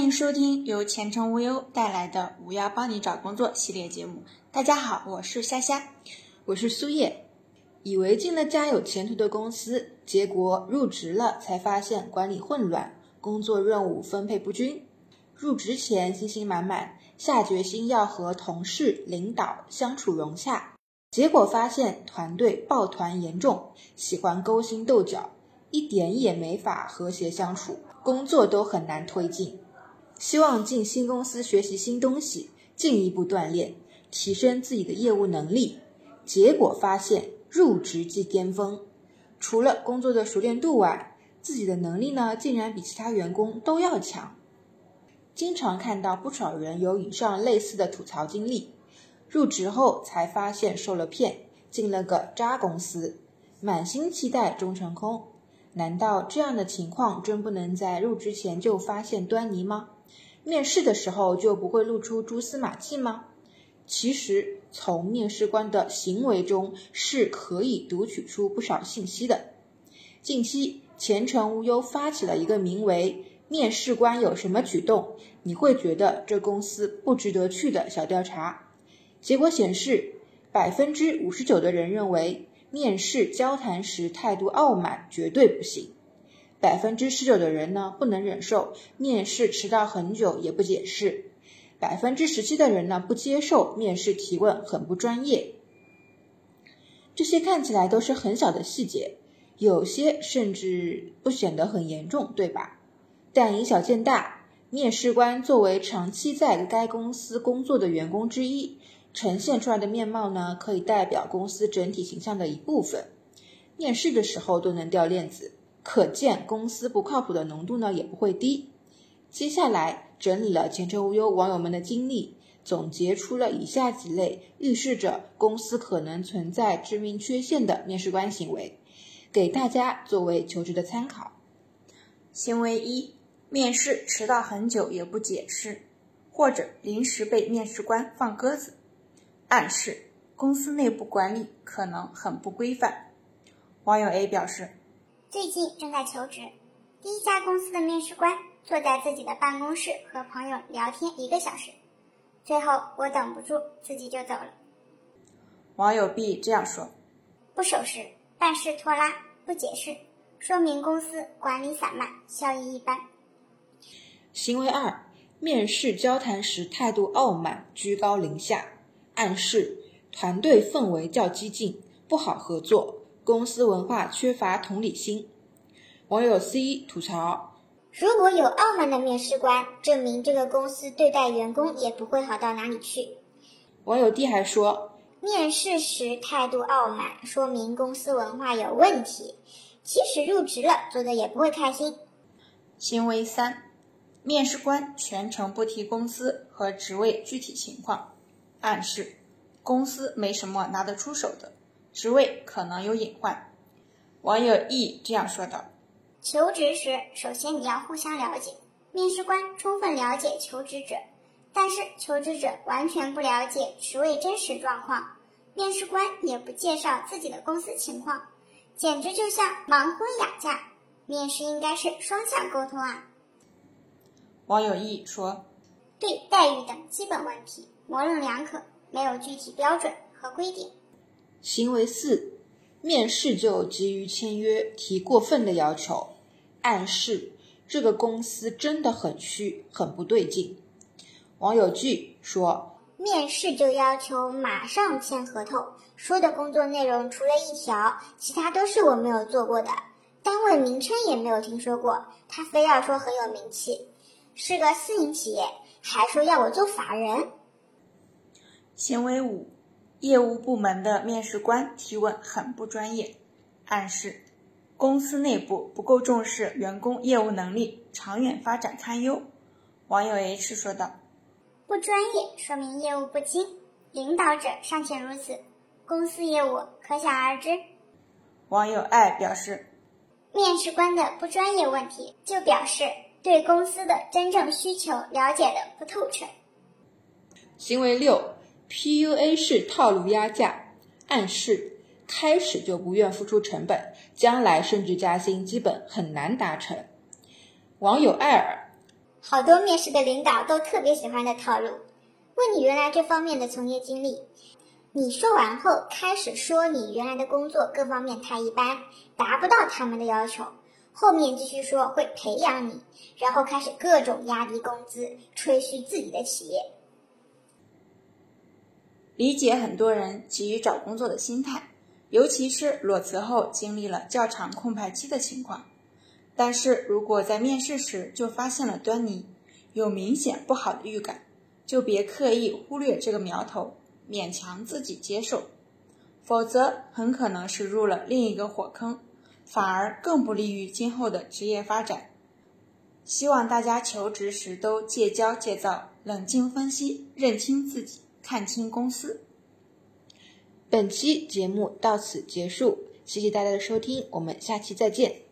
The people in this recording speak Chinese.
欢迎收听由前程无忧带来的“五幺帮你找工作”系列节目。大家好，我是虾虾，我是苏叶。以为进了家有前途的公司，结果入职了才发现管理混乱，工作任务分配不均。入职前信心满满，下决心要和同事、领导相处融洽，结果发现团队抱团严重，喜欢勾心斗角，一点也没法和谐相处，工作都很难推进。希望进新公司学习新东西，进一步锻炼，提升自己的业务能力。结果发现入职即巅峰，除了工作的熟练度外，自己的能力呢，竟然比其他员工都要强。经常看到不少人有以上类似的吐槽经历，入职后才发现受了骗，进了个渣公司，满心期待终成空。难道这样的情况真不能在入职前就发现端倪吗？面试的时候就不会露出蛛丝马迹吗？其实从面试官的行为中是可以读取出不少信息的。近期前程无忧发起了一个名为“面试官有什么举动你会觉得这公司不值得去”的小调查，结果显示，百分之五十九的人认为面试交谈时态度傲慢绝对不行。百分之十九的人呢不能忍受面试迟到很久也不解释，百分之十七的人呢不接受面试提问很不专业。这些看起来都是很小的细节，有些甚至不显得很严重，对吧？但以小见大，面试官作为长期在该公司工作的员工之一，呈现出来的面貌呢，可以代表公司整体形象的一部分。面试的时候都能掉链子。可见公司不靠谱的浓度呢也不会低。接下来整理了前程无忧网友们的经历，总结出了以下几类预示着公司可能存在致命缺陷的面试官行为，给大家作为求职的参考。行为一：面试迟到很久也不解释，或者临时被面试官放鸽子，暗示公司内部管理可能很不规范。网友 A 表示。最近正在求职，第一家公司的面试官坐在自己的办公室和朋友聊天一个小时，最后我等不住，自己就走了。网友 B 这样说：不守时、办事拖拉、不解释，说明公司管理散漫、效益一般。行为二：面试交谈时态度傲慢、居高临下，暗示团队氛围较激进，不好合作。公司文化缺乏同理心，网友 C 吐槽：如果有傲慢的面试官，证明这个公司对待员工也不会好到哪里去。网友 D 还说：面试时态度傲慢，说明公司文化有问题，即使入职了，做的也不会开心。行为三：面试官全程不提公司和职位具体情况，暗示公司没什么拿得出手的。职位可能有隐患，网友 E 这样说道：“求职时，首先你要互相了解，面试官充分了解求职者，但是求职者完全不了解职位真实状况，面试官也不介绍自己的公司情况，简直就像盲婚哑嫁。面试应该是双向沟通啊。”网友 E 说：“对待遇等基本问题模棱两可，没有具体标准和规定。”行为四，面试就急于签约，提过分的要求，暗示这个公司真的很虚，很不对劲。网友 G 说，面试就要求马上签合同，说的工作内容除了一条，其他都是我没有做过的，单位名称也没有听说过，他非要说很有名气，是个私营企业，还说要我做法人。行为五。业务部门的面试官提问很不专业，暗示公司内部不够重视员工业务能力，长远发展堪忧。网友 H 说道：“不专业说明业务不精，领导者尚且如此，公司业务可想而知。”网友 I 表示：“面试官的不专业问题，就表示对公司的真正需求了解的不透彻。”行为六。PUA 式套路压价，暗示开始就不愿付出成本，将来升职加薪基本很难达成。网友艾尔，好多面试的领导都特别喜欢的套路。问你原来这方面的从业经历，你说完后开始说你原来的工作各方面太一般，达不到他们的要求。后面继续说会培养你，然后开始各种压低工资，吹嘘自己的企业。理解很多人急于找工作的心态，尤其是裸辞后经历了较长空白期的情况。但是如果在面试时就发现了端倪，有明显不好的预感，就别刻意忽略这个苗头，勉强自己接受，否则很可能是入了另一个火坑，反而更不利于今后的职业发展。希望大家求职时都戒骄戒躁，冷静分析，认清自己。看清公司。本期节目到此结束，谢谢大家的收听，我们下期再见。